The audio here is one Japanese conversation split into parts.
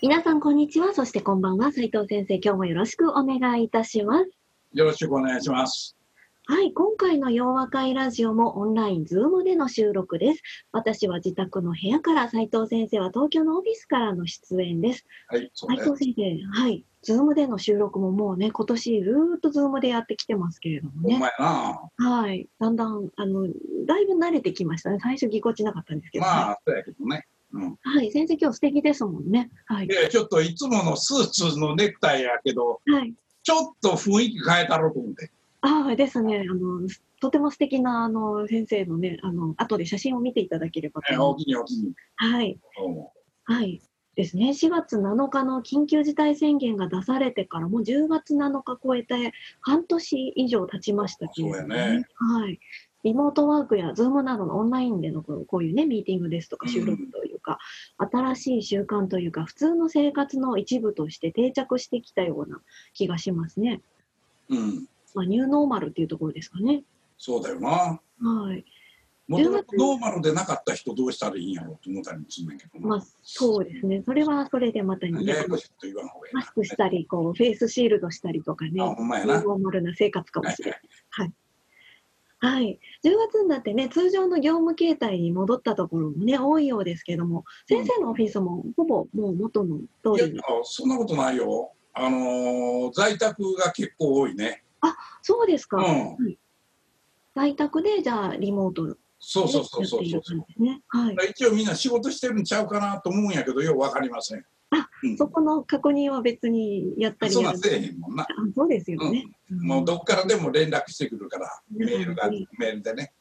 皆さん、こんにちは。そして、こんばんは。斉藤先生、今日もよろしくお願いいたします。よろしくお願いしますはい、今回の洋和会ラジオもオンライン、ズームでの収録です。私は自宅の部屋から、斉藤先生は東京のオフィスからの出演です。はい斉ね藤先生、はい、ズームでの収録ももうね、今年ずーっとズームでやってきてますけれどもね。はい、だんだん、あの、だいぶ慣れてきましたね。最初ぎこちなかったんですけど、まあそうやけどねうんはい、先生今日素敵ですもんね。はい。でちょっといつものスーツのネクタイやけどはい。ちょっと雰囲気変えたろうと思ってああですね、あの、とても素敵な、あの、先生のね、あの、後で写真を見ていただければとえおおきにおおきにはい。はい。ですね。4月7日の緊急事態宣言が出されてからもう10月7日超えて半年以上経ちましたけれども、そうやねはい。リモートワークやズームなどのオンラインでのこういうね、ミーティングですとかうん収録というか、新しい習慣というか、普通の生活の一部として定着してきたような気がしますね。うんまあ、ニューノーマルっていうところですかね。そうだよなはい。もともとノーマルでなかった人どうしたらいいんやろうと思ったりもするんだけどなまあ、そうですね。それはそれでまたね、ややこしいこと言わん方がいいなマスクしたり、こう、フェイスシールドしたりとかね、ノーマルな生活かもしれない。はい。はい。10月になってね、通常の業務形態に戻ったところもね、多いようですけども、先生のオフィスもほぼもう元の通りに。いや。そんなことないよ。あのー在宅が結構多いね。そうですか。うん。はい。在宅で、じゃあ、リモートでそうそうそうそうそうね。はい。一応みんな仕事してるんちゃうかなと思うんやけどようわかりませんあうんそこの確認は別にやったりやるそんなんせえへんもんなあそうですよね。もうどっからでも連絡してくるから、うんメールが、うんメールでね。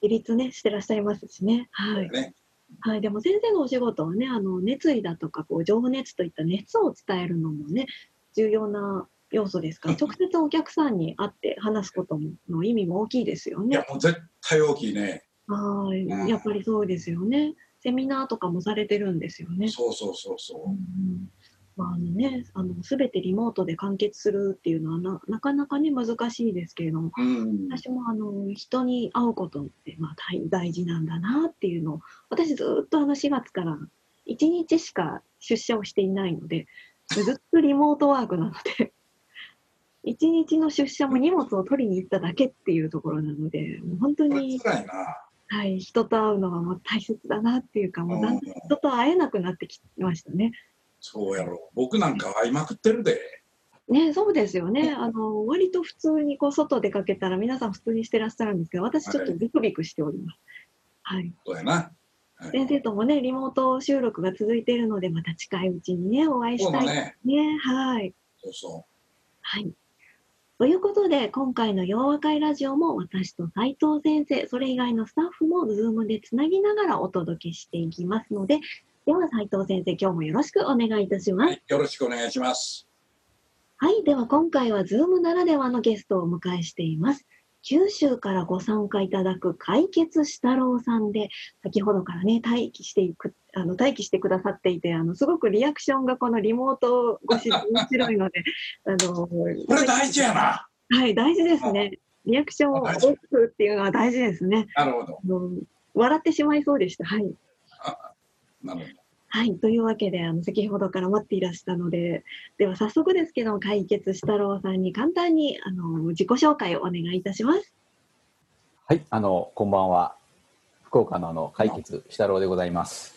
自立ね、してらっしゃいますしね。はい。ねはい、でも先生のお仕事はね、あの熱意だとかこう情熱といった熱を伝えるのもね、重要な要素ですから、直接お客さんに会って話すこともの意味も大きいですよね。いや、もう絶対大きいね。はい、うんやっぱりそうですよね。セミナーとかもされてるんですよね。そうそうそうそうんまああのね、あの全てリモートで完結するっていうのはななかなかね難しいですけれども、う。うん。私もあの人に会うことって、まあ、大大事なんだなっていうのを私ずっとあの4月から1日しか出社をしていないのでずっとリモートワークなので 1日の出社も荷物を取りに行っただけっていうところなので本当に、辛いな。はい、人と会うのがもう大切だなっていうかもうだんだんうん人と会えなくなってきましたね。そうやろ。僕なんか会いまくってるで。ね、そうですよね。あの、割と普通にこう外出かけたら皆さん普通にしてらっしゃるんですけど、私ちょっとビクビクしております。はい。そうやな。はい先生ともね、リモート収録が続いているので、また近いうちにね、お会いしたいね。ね。はい。そうそはい。ということで、今回の洋和会ラジオも私と斉藤先生、それ以外のスタッフもズームでつなぎながらお届けしていきますので、では斉藤先生、今日もよろしくお願いいたしう。ます。はい。よろしくお願いします。はい。では今回は Zoom ならではのゲストをお迎えしています。九州からご参加いただく解決したろうさんで、先ほどからね、待機していく、あの、待機してくださっていて、あの、すごくリアクションがこのリモート越しで面白いので、あの、これ大事やな。はい、大事ですね。リアクションを大きくっていうのは大事ですね。なるほど。笑ってしまいそうでした。はい。なるほど。はい。というわけで、あの、先ほどから待っていらしたので、では早速ですけども、解決したろうさんに簡単に、あの、自己紹介をお願いいたします。はい、あの、こんばんは。福岡のあの、解決したろうでございます。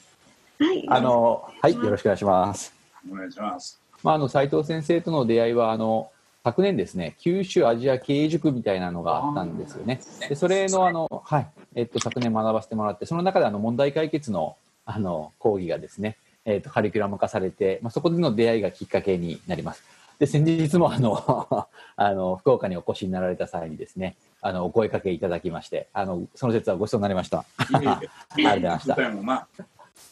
はい。あの、はい、よろしくお願いします。お願いします。まあ、あの、斉藤先生との出会いは、あの、昨年ですね、九州アジア経営塾みたいなのがあったんですよね。で、それの、あの、はい、えっと、昨年学ばせてもらって、その中で、あの、問題解決の、あの、講義がですね、えっと、カリキュラム化されて、まあ、そこでの出会いがきっかけになります。で、先日も、あの、あの、福岡にお越しになられた際にですね、あの、お声かけいただきまして、あの、その説はごちそうになりました。ありがとうございました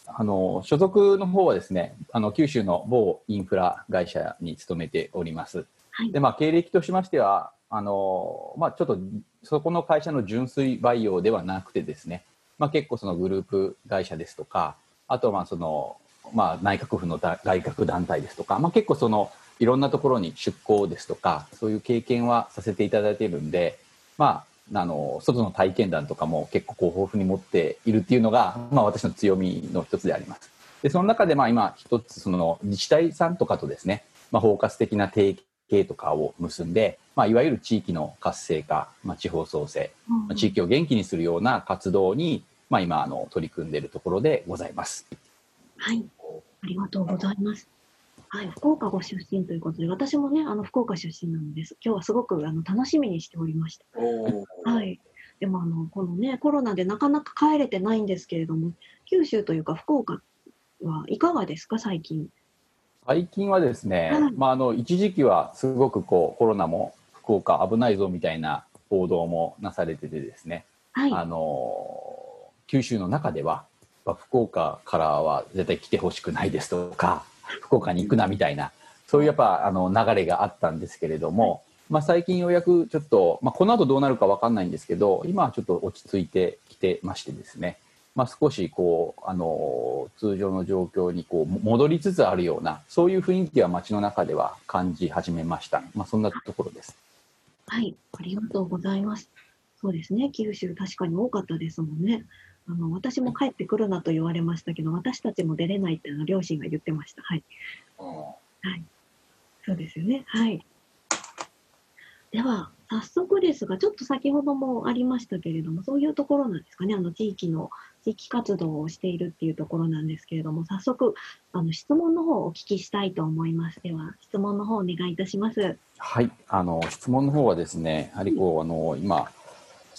あの所属の方はですねあの九州の某インフラ会社に勤めております。はいでまあ、経歴としましてはあの、まあ、ちょっとそこの会社の純粋培養ではなくてですね、まあ、結構そのグループ会社ですとかあとはまあその、まあ、内閣府のだ外郭団体ですとか、まあ、結構そのいろんなところに出向ですとかそういう経験はさせていただいているんで、まあ、あの外の体験談とかも結構こう豊富に持っているっていうのが、まあ、私の強みの一つであります。でその中でまあ今一つその自治体さんとかとですね、まあ、包括的な提携とかを結んで、まあ、いわゆる地域の活性化、まあ、地方創生、まあ地域を元気にするような活動に、まあ、今あの取り組んでいるところでございます。はい。ありがとうございます。はい、福岡ご出身ということで、私もね、あの福岡出身なのです。今日はすごくあの楽しみにしておりました。はい。でもあのこのねコロナでなかなか帰れてないんですけれども、九州というか福岡はいかがですか？最近？最近はですね、はいまあ、あの一時期はすごくこうコロナも福岡危ないぞみたいな報道もなされててですね、はい。あの九州の中ではまあ福岡からは絶対来てほしくないですとか 福岡に行くなみたいなそういうやっぱあの流れがあったんですけれども、まあ、最近ようやくちょっと、まあ、この後どうなるか分かんないんですけど今はちょっと落ち着いてきてましてですね、まあ、少しこうあの通常の状況にこうも戻りつつあるようなそういう雰囲気は街の中では感じ始めました、まあ、そんなところです。はい、ありがとうございます。そうですね、九州確かに多かったですもんね。あの私も帰ってくるなと言われましたけど、私たちも出れないってあの両親が言ってました。はい、うんそうですよね。はい。では早速ですが、ちょっと先ほどもありましたけれども、そういうところなんですかね。あの地域の地域活動をしているっていうところなんですけれども、早速あの質問の方をお聞きしたいと思います。では質問の方お願いいたします。はい、あの質問の方はですね、やはりこうあの今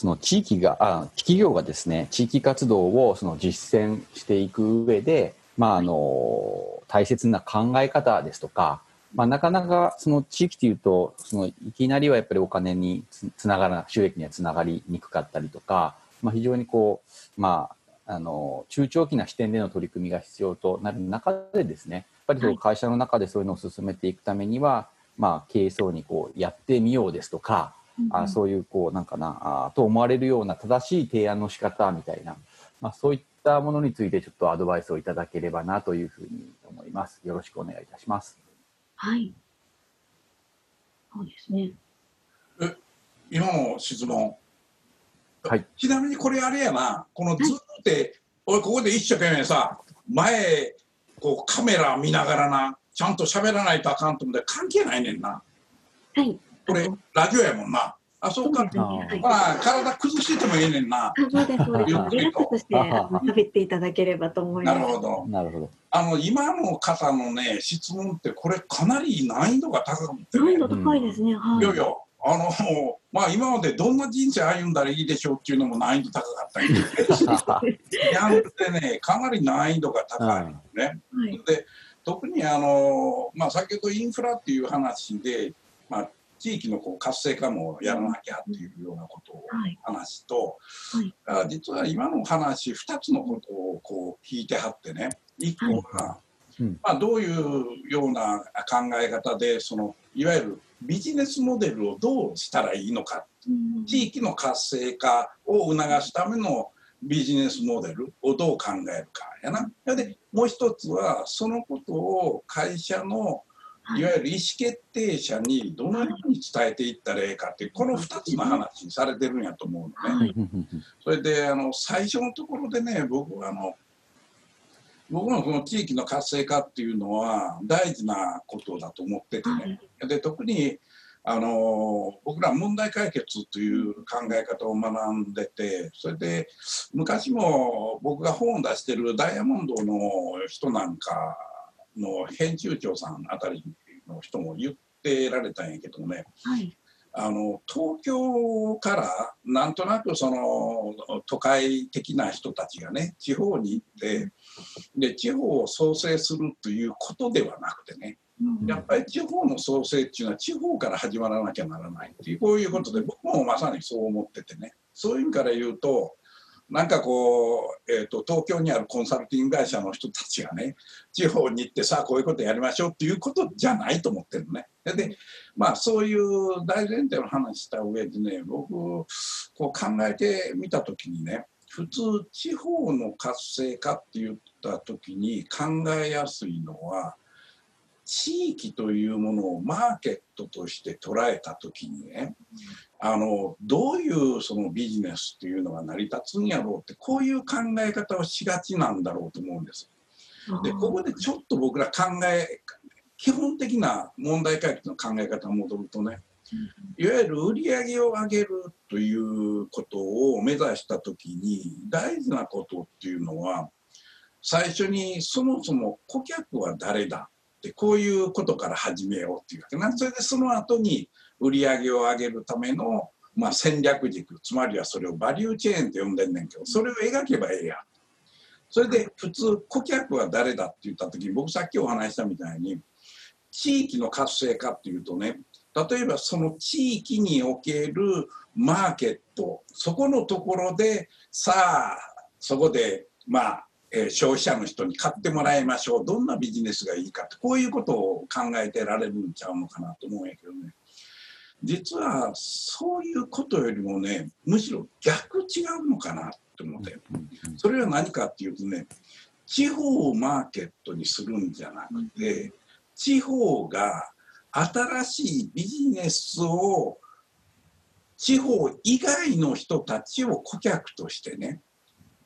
その地域があ企業がですね地域活動をその実践していく上で、まああの大切な考え方ですとか、まあなかなかその地域というとそのいきなりはやっぱりお金につつながら収益にはつながりにくかったりとか、まあ非常にこうまああの中長期な視点での取り組みが必要となる中でですね、やっぱりその会社の中でそういうのを進めていくためには、まあ経営層にこうやってみようですとか。あそういうこうなんかなあと思われるような正しい提案の仕方みたいな、まあ、そういったものについてちょっとアドバイスをいただければなというふうに思います。よろしくお願いいたします。はい。そうですね。今の質問、はいちなみにこれあれやなこのズームって、俺ここで一生懸命さ前こうカメラ見ながらなちゃんと喋らないとあかんと思って関係ないねんなはい。これラジオやもんなあそうかそうですね。あーはい。まあ体崩しててもいいねんなあそうです、そうです。あリラックスして喋っていただければと思います。なるほどなるほど。あの今の方のね質問ってこれかなり難易度が高くてね難易度高いですね。はいいやいやあの まあ今までどんな人生歩んだらいいでしょうっていうのも難易度高かったんやけど やんってねかなり難易度が高いね、はい。で特にあの、まあ、先ほどインフラっていう話で、まあ、地域のこう活性化もやらなきゃっていうようなことをはい。話すと、はい。あ実は今の話2つのことをこう聞いてはってね1個が、うん。まあ、どういうような考え方でそのいわゆるビジネスモデルをどうしたらいいのか。うん。地域の活性化を促すためのビジネスモデルをどう考えるかやな。でもう一つはそのことを会社のはいいわゆる意思決定者にどのように伝えていったらいいかってこの2つの話されてるんやと思うのね。はい。それであの最初のところでね僕はあの僕のこの地域の活性化っていうのは大事なことだと思っててね。で特にあの僕ら問題解決という考え方を学んでてそれで昔も僕が本を出してるダイヤモンドの人なんかの編集長さんあたりの人も言ってられたんやけどね。はい。あの東京からなんとなくその都会的な人たちがね地方に行ってで地方を創生するということではなくてねうん。やっぱり地方の創生っていうのは地方から始まらなきゃならないっていうこういうことで僕もまさにそう思っててね。そういう意味から言うとなんかこう、えーと、東京にあるコンサルティング会社の人たちがね地方に行ってさあこういうことやりましょうっていうことじゃないと思ってるのね。でまあそういう大前提の話した上でね僕こう考えてみた時にね普通地方の活性化って言った時に考えやすいのは地域というものをマーケットとして捉えた時にねあのどういうそのビジネスっていうのが成り立つんやろうってこういう考え方をしがちなんだろうと思うんです。でここでちょっと僕ら考え基本的な問題解決の考え方に戻るとねいわゆる売り上げを上げるということを目指した時に大事なことっていうのは最初にそもそも顧客は誰だってこういうことから始めようっていうわけな。それでその後に売り上げを上げるための、まあ、戦略軸つまりはそれをバリューチェーンって呼んでんねんけどそれを描けばええやそれで普通顧客は誰だって言った時に僕さっきお話したみたいに地域の活性化っていうとね例えばその地域におけるマーケットそこのところでさあそこでまあえー、消費者の人に買ってもらいましょう。どんなビジネスがいいかって。こういうことを考えてられるんちゃうのかなと思うんやけどね。実はそういうことよりもねむしろ逆違うのかなって思って。それは何かっていうとね地方をマーケットにするんじゃなくて地方が新しいビジネスを地方以外の人たちを顧客としてね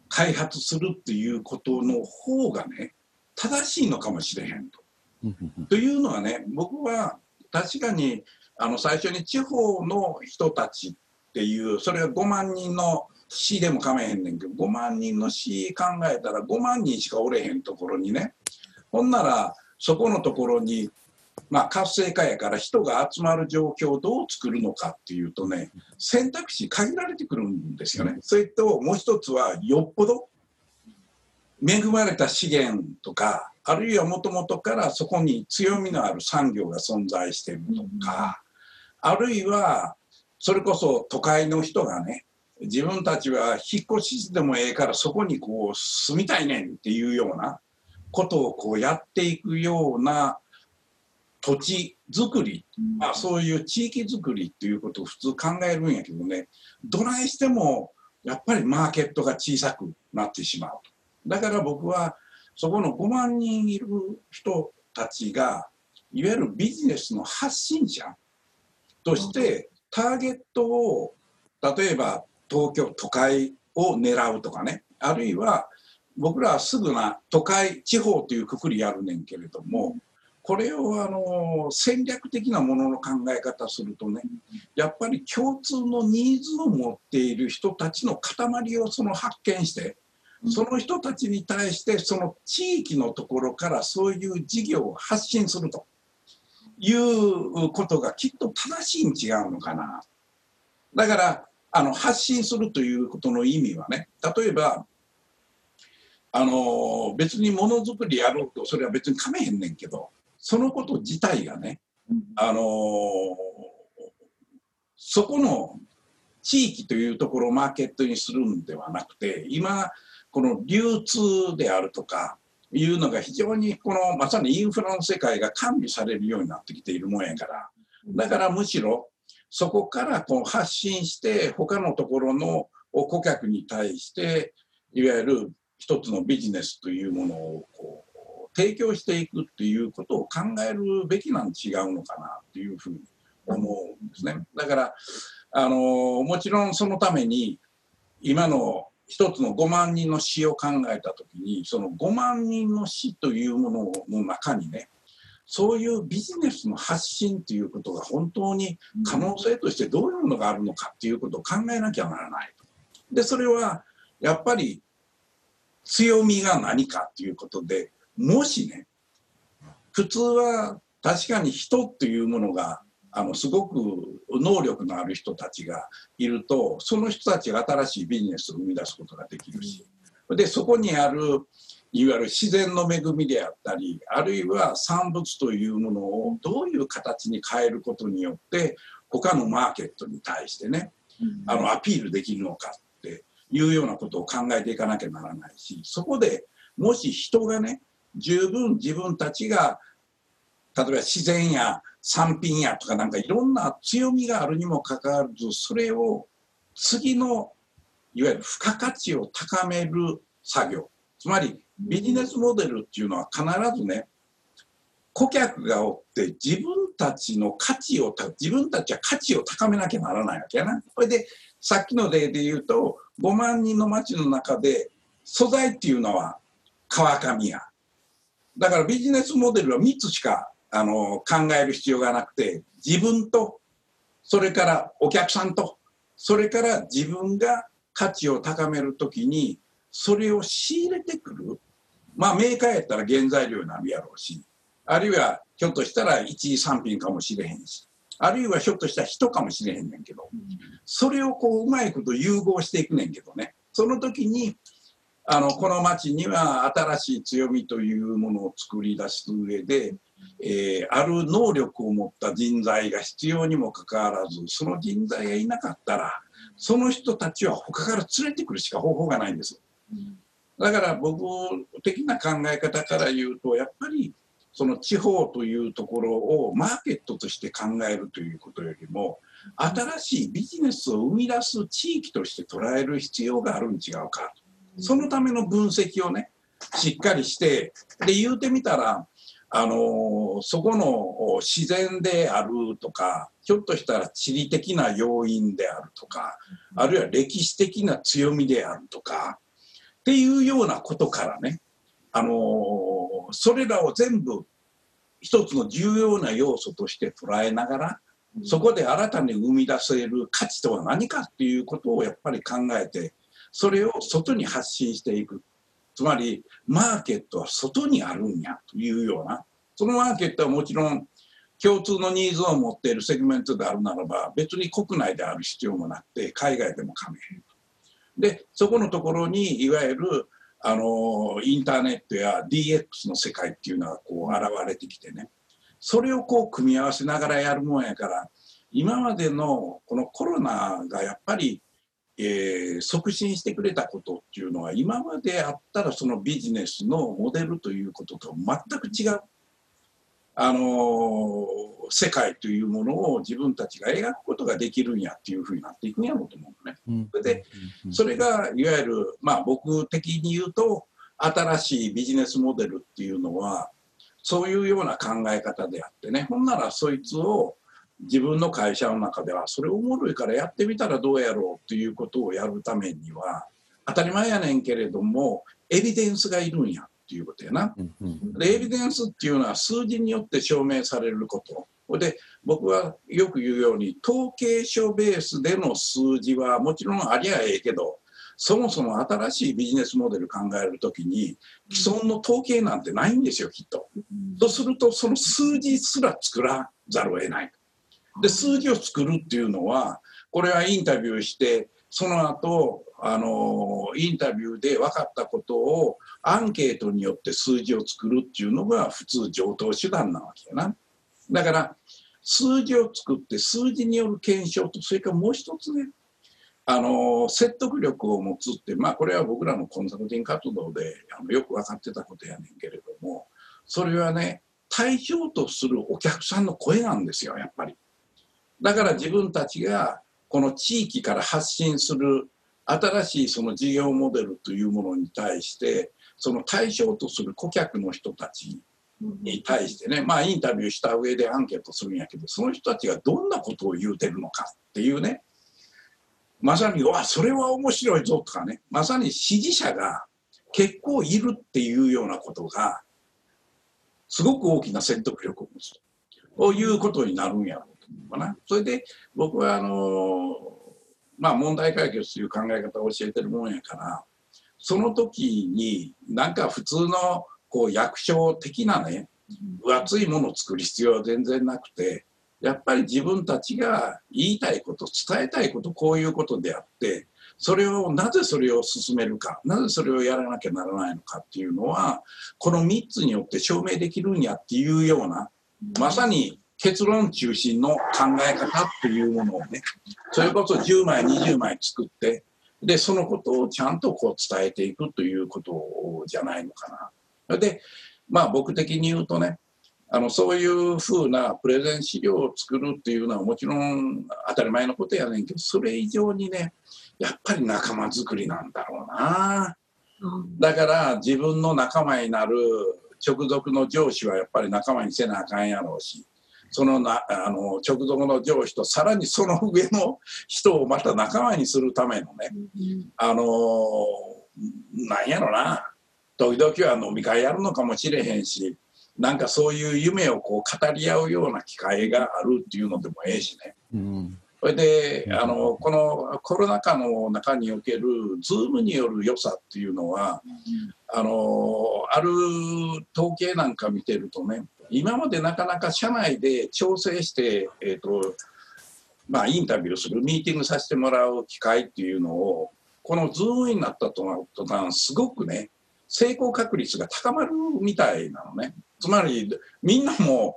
開発するっていうことの方がね正しいのかもしれへんと。というのはね僕は確かにあの最初に地方の人たちっていうそれは5万人の市でも構えへんねんけど5万人の市考えたら5万人しかおれへんところにねほんならそこのところにまあ、活性化やから人が集まる状況をどう作るのかっていうとね選択肢限られてくるんですよね。それともう一つはよっぽど恵まれた資源とかあるいはもともとからそこに強みのある産業が存在してるとか、あるいはそれこそ都会の人がね自分たちは引っ越しでもええからそこにこう住みたいねんっていうようなことをこうやっていくような土地づくり、まあ、そういう地域づくりっていうことを普通考えるんやけどねどないしてもやっぱりマーケットが小さくなってしまうと。だから僕はそこの5万人いる人たちがいわゆるビジネスの発信者としてターゲットを例えば東京都会を狙うとかね。あるいは僕らはすぐな都会地方というくくりやるねんけれどもこれをあの戦略的なものの考え方するとねやっぱり共通のニーズを持っている人たちの塊をその発見してその人たちに対してその地域のところからそういう事業を発信するということがきっと正しいに違うのかな。だからあの発信するということの意味はね例えばあの別にものづくりやろうとそれは別にかめへんねんけどそのこと自体がね、あのー、そこの地域というところをマーケットにするんではなくて今この流通であるとかいうのが非常にこのまさにインフラの世界が完備されるようになってきているもんやから。だからむしろそこからこう発信して他のところの顧客に対していわゆる一つのビジネスというものをこう提供していくっていうことを考えるべきなん違うのかなっていうふうに思うんですね。だからあのもちろんそのために今の一つの5万人の死を考えた時にその5万人の死というものの中にねそういうビジネスの発信ということが本当に可能性としてどういうものがあるのかっていうことを考えなきゃならない。でそれはやっぱり強みが何かっていうことでもしね普通は確かに人っていうものがあのすごく能力のある人たちがいるとその人たちが新しいビジネスを生み出すことができるしでそこにあるいわゆる自然の恵みであったりあるいは産物というものをどういう形に変えることによって他のマーケットに対してねあのアピールできるのかっていうようなことを考えていかなきゃならないしそこでもし人がね十分自分たちが例えば自然や産品やとかなんかいろんな強みがあるにもかかわらずそれを次のいわゆる付加価値を高める作業つまりビジネスモデルっていうのは必ずね顧客がおって自分たちの価値を自分たちは価値を高めなきゃならないわけやな。これでさっきの例で言うと5万人の町の中で素材っていうのは川上や。だからビジネスモデルは3つしかあの考える必要がなくて自分とそれからお客さんとそれから自分が価値を高めるときにそれを仕入れてくる。まあメーカーやったら原材料になるやろうしあるいはひょっとしたら一次産品かもしれへんしあるいはひょっとしたら人かもしれへんねんけどそれをこううまいこと融合していくねんけどね。その時にあのこの町には新しい強みというものを作り出す上で、えー、ある能力を持った人材が必要にもかかわらずその人材がいなかったらその人たちは他から連れてくるしか方法がないんです。だから僕的な考え方から言うとやっぱりその地方というところをマーケットとして考えるということよりも新しいビジネスを生み出す地域として捉える必要があるに違うかとそのための分析をねしっかりしてで言うてみたらあのそこの自然であるとかひょっとしたら地理的な要因であるとかあるいは歴史的な強みであるとかっていうようなことからねあのそれらを全部一つの重要な要素として捉えながらそこで新たに生み出せる価値とは何かっていうことをやっぱり考えてそれを外に発信していく。つまりマーケットは外にあるんやというような。そのマーケットはもちろん共通のニーズを持っているセグメントであるならば別に国内である必要もなくて海外でも構えるでそこのところにいわゆるあのインターネットや DX の世界っていうのがこう現れてきてね。それをこう組み合わせながらやるもんやから今までのこのコロナがやっぱり、えー、促進してくれたことっていうのは今まであったらそのビジネスのモデルということと全く違う。あの世界というものを自分たちが描くことができるんやっていうふうになっていくんやろうと思うのね。それでそれがいわゆるまあ僕的に言うと新しいビジネスモデルっていうのはそういうような考え方であってね。ほんならそいつを自分の会社の中ではそれおもろいからやってみたらどうやろうっていうことをやるためには当たり前やねんけれどもエビデンスがいるんやっていうことやな。でエビデンスっていうのは数字によって証明されること。で僕はよく言うように統計書ベースでの数字はもちろんありゃええけどそもそも新しいビジネスモデル考える時に既存の統計なんてないんですよきっと。とするとその数字すら作らざるを得ない。で数字を作るっていうのはこれはインタビューしてその後あのインタビューで分かったことをアンケートによって数字を作るっていうのが普通上等手段なわけやな。だから数字を作って数字による検証とそれからもう一つねあの説得力を持つってまあこれは僕らのコンサルティング活動であのよく分かってたことやねんけれどもそれはね対象とするお客さんの声なんですよやっぱり。だから自分たちがこの地域から発信する新しいその事業モデルというものに対してその対象とする顧客の人たちに対してね、まあインタビューした上でアンケートするんやけどその人たちがどんなことを言うてるのかっていうね。まさに「わそれは面白いぞ」とかね。まさに支持者が結構いるっていうようなことがすごく大きな説得力を持つということになるんやろかな。それで僕はあのまあ問題解決という考え方を教えてるもんやからその時になんか普通のこう役所的なね分厚いものを作る必要は全然なくてやっぱり自分たちが言いたいこと伝えたいことこういうことであってそれをなぜそれを進めるかなぜそれをやらなきゃならないのかっていうのはこの3つによって証明できるんやっていうようなまさに結論中心の考え方っていうものをねそれこそ10枚20枚作ってでそのことをちゃんとこう伝えていくということじゃないのかな。でまあ僕的に言うとねあのそういうふうなプレゼン資料を作るっていうのはもちろん当たり前のことやねんけどそれ以上にねやっぱり仲間づくりなんだろうな。だから自分の仲間になる直属の上司はやっぱり仲間にせなあかんやろうしそのなあの直属の上司とさらにその上の人をまた仲間にするためのね、あのなんやろな。時々は飲み会やるのかもしれへんしなんかそういう夢をこう語り合うような機会があるっていうのでもええしね。うん。それであのこのコロナ禍の中における Zoom による良さっていうのはあのある統計なんか見てるとね今までなかなか社内で調整して、えーとまあ、インタビューするミーティングさせてもらう機会っていうのをこの Zoom になった途端すごくね成功確率が高まるみたいなのね。つまりみんなも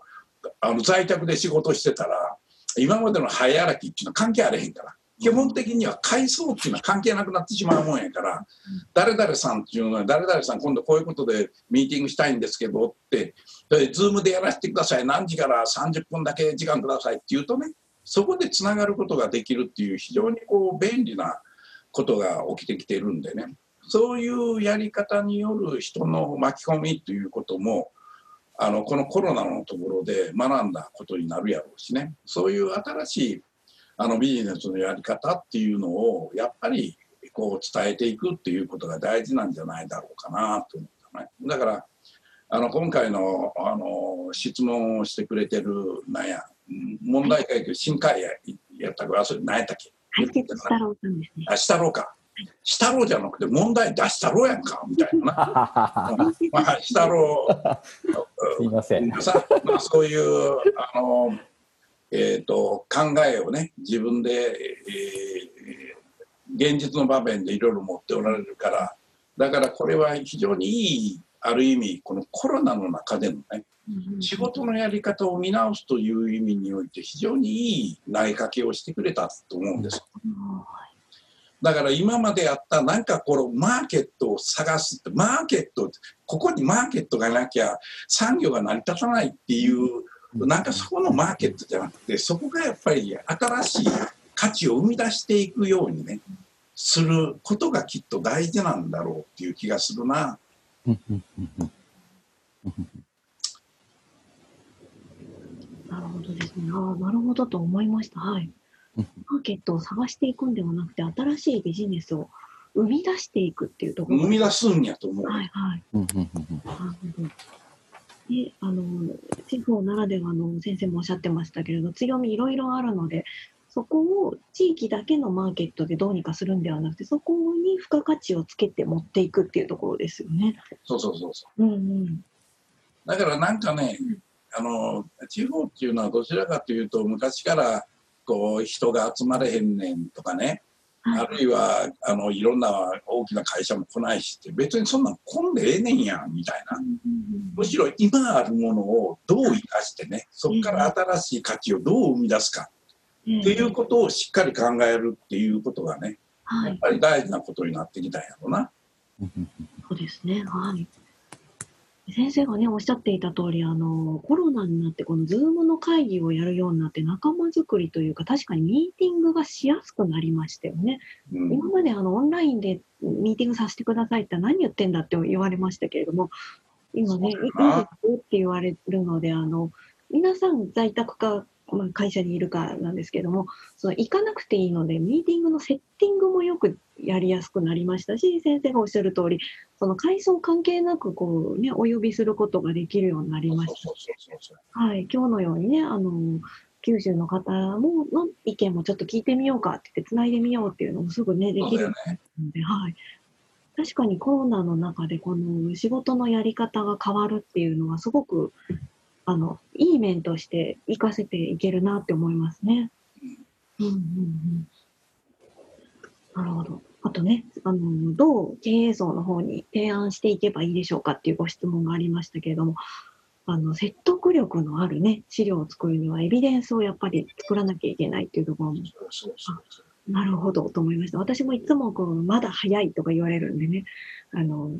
あの在宅で仕事してたら今までの早歩きっていうのは関係あれへんから。基本的には階層っていうのは関係なくなってしまうもんやから誰々さんっていうのは誰々さん今度こういうことでミーティングしたいんですけどってズームでやらせてください。何時から30分だけ時間くださいって言うとねそこでつながることができるっていう非常にこう便利なことが起きてきてるんでね。そういうやり方による人の巻き込みということもあのこのコロナのところで学んだことになるやろうしね。そういう新しいあのビジネスのやり方っていうのをやっぱりこう伝えていくっていうことが大事なんじゃないだろうかなと思ったね。だからあの今回のあの質問をしてくれてるなんや問題解決新海ややったかそれ何やったっけ？解決したろうさんですね。あしたろうか。したろうじゃなくて問題出したろうやんかみたいなな。まあしたろう すいません。さ、まあ、そういうあの、えー、と考えをね自分で、えー現実の場面でいろいろ持っておられるからだからこれは非常にいいある意味このコロナの中でのね仕事のやり方を見直すという意味において非常にいい投げかけをしてくれたと思うんです。だから今まであったなんかこのマーケットを探すってマーケットここにマーケットがなきゃ産業が成り立たないっていうなんかそこのマーケットじゃなくてそこがやっぱり新しい価値を生み出していくようにねすることがきっと大事なんだろうっていう気がするな。なるほどですね。ああ、なるほどと思いました。はい。マーケットを探していくんではなくて、新しいビジネスを生み出していくっていうところ。生み出すんやと思う。はいはい。で、あの、地方ならではの先生もおっしゃってましたけれど、強みいろいろあるので、そこを地域だけのマーケットでどうにかするんではなくて、そこに付加価値をつけて持っていくっていうところですよね。そうそうそうそう。うんうん。だからなんかね、あの地方っていうのはどちらかというと昔からこう人が集まれへんねんとかね、はいあるいはあのいろんな大きな会社も来ないしって別にそんなん来んでええねんやんみたいなうんうんうんむしろ今あるものをどう生かしてねそこから新しい価値をどう生み出すかっていうことをしっかり考えるっていうことがねはい、やっぱり大事なことになってきたんやろな。そうですね。はい。先生がね、おっしゃっていた通り、あの、コロナになって、このズームの会議をやるようになって、仲間づくりというか、確かにミーティングがしやすくなりましたよね。うん今まであのオンラインでミーティングさせてくださいって何言ってんだって言われましたけれども、今ね、いいですって言われるので、あの、皆さん在宅か、まあ、会社にいるかなんですけども、その行かなくていいので、ミーティングのセッティングもよくやりやすくなりましたし、先生がおっしゃる通り、その階層関係なくこうね、お呼びすることができるようになりましたはい、今日のようにね、あの、九州の方もの意見もちょっと聞いてみようかって言って、つないでみようっていうのもすぐね、できるね。ので、はい。確かにコロナの中で、この仕事のやり方が変わるっていうのは、すごく、あの、いい面として活かせていけるなって思いますね。うんうんうん。なるほど。あとね、あの、どう経営層の方に提案していけばいいでしょうかっていうご質問がありましたけれども、あの、説得力のあるね、資料を作るにはエビデンスをやっぱり作らなきゃいけないっていうところもそうそうそうなるほどと思いました。私もいつもこうまだ早いとか言われるんでね。あの、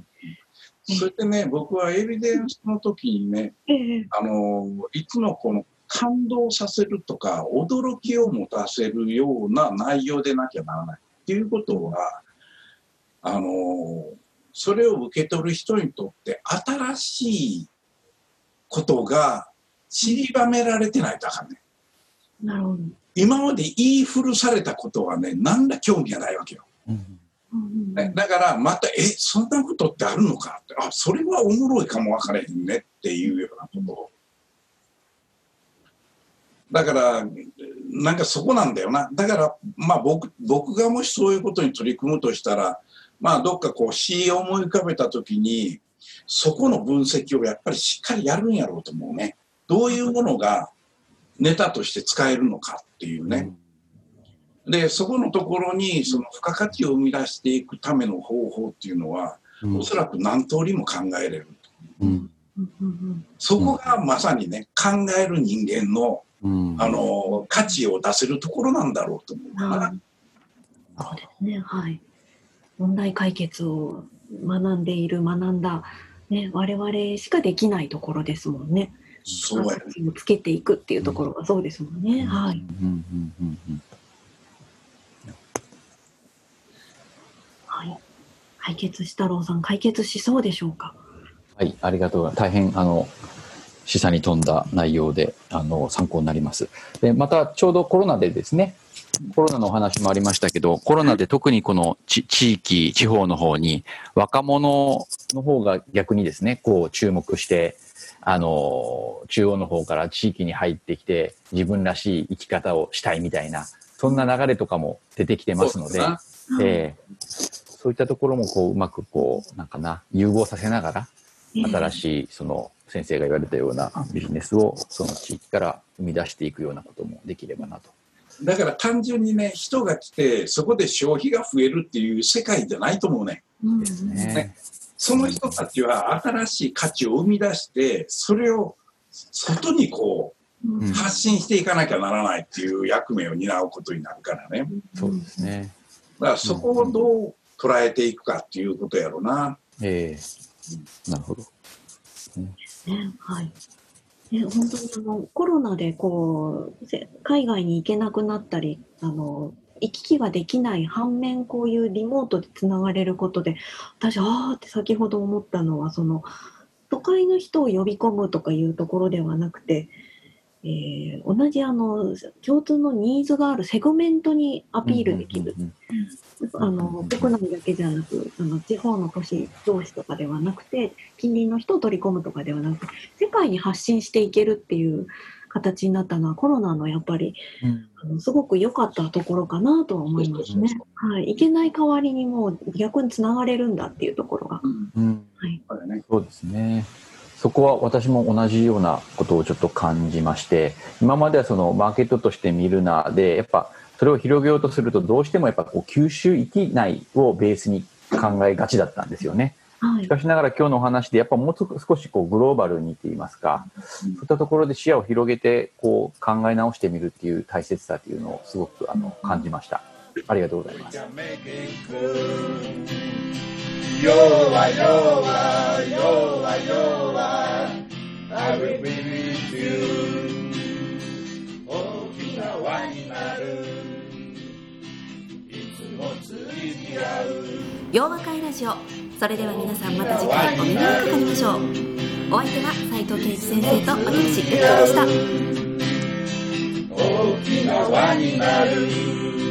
それでね、僕はエビデンスの時にね、ええあの、いつもこの感動させるとか、驚きを持たせるような内容でなきゃならない。っていうことは、あの、それを受け取る人にとって新しいことが散りばめられてないとあかんね。なるほど。今まで言い古されたことはね、何ら興味がないわけよ。うんだからまた、え、そんなことってあるのか？って、あ、それはおもろいかもわからへんねっていうようなことを。だから、なんかそこなんだよな。だから、まあ僕、僕がもしそういうことに取り組むとしたら、まあどっかこう詩を思い浮かべたときに、そこの分析をやっぱりしっかりやるんやろうと思うね。どういうものがネタとして使えるのかっていうね。で、そこのところにその付加価値を生み出していくための方法っていうのは、うんおそらく何通りも考えれる。うんそこがまさにね、考える人間の、うんあの、価値を出せるところなんだろうと思うかはいな。そうですね、はい。問題解決を学んでいる、学んだ、ね、我々しかできないところですもんね。そうやね。つけていくっていうところがそうですもんね。はい。うんうんうんうんはい。解決したろうさん、解決しそうでしょうか？はい、ありがとうございます。大変、あの、示唆に富んだ内容で、あの、参考になります。で、また、ちょうどコロナでですね、コロナのお話もありましたけど、コロナで特にこのち地域、地方の方に、若者の方が逆にですね、こう注目して、あの、中央の方から地域に入ってきて、自分らしい生き方をしたいみたいな、そんな流れとかも出てきてますので、そうだなええそういったところもこううまくこうなんかな融合させながら新い。しいその先生が言われたようなビジネスをその地域から生み出していくようなこともできればなと。だから単純にね、人が来て、そこで消費が増えるっていう世界じゃないと思うね。ねね。その人たちは新しい価値を生み出して、それを外にこうんう発信していかなきゃならないっていう役目を担うことになるからね。そうですね。だからそこをどう捉えていくかっていうことやろうな。ええなるほど。ね、はい。ね、本当にあのコロナでこうせ海外に行けなくなったりあの行き来ができない反面こういうリモートでつながれることで私ああって先ほど思ったのはその都会の人を呼び込むとかいうところではなくて、えー同じあの共通のニーズがあるセグメントにアピールできるあの国内だけじゃなくあの地方の都市同士とかではなくて近隣の人を取り込むとかではなくて世界に発信していけるっていう形になったのはコロナのやっぱりうんあのすごく良かったところかなとは思いますね。はい、行けない代わりにもう逆につながれるんだっていうところが。うんはい。そうですね。そこは私も同じようなことをちょっと感じまして、今まではそのマーケットとして見るなで、やっぱそれを広げようとするとどうしてもやっぱこう九州域内をベースに考えがちだったんですよね。はいしかしながら今日のお話でやっぱもう少しこうグローバルにといいますか、そういったところで視野を広げてこう考え直してみるっていう大切さというのをすごくあの感じました。ありがとうございます。Yoa, yoa, yoa, yoa, I will be with you. 大きな輪になる。いつもついて合う。洋和会ラジオそれでは皆さんまた次回お耳にかかりましょうお相手は斉藤圭一先生と私ゆきでした大きな輪になる。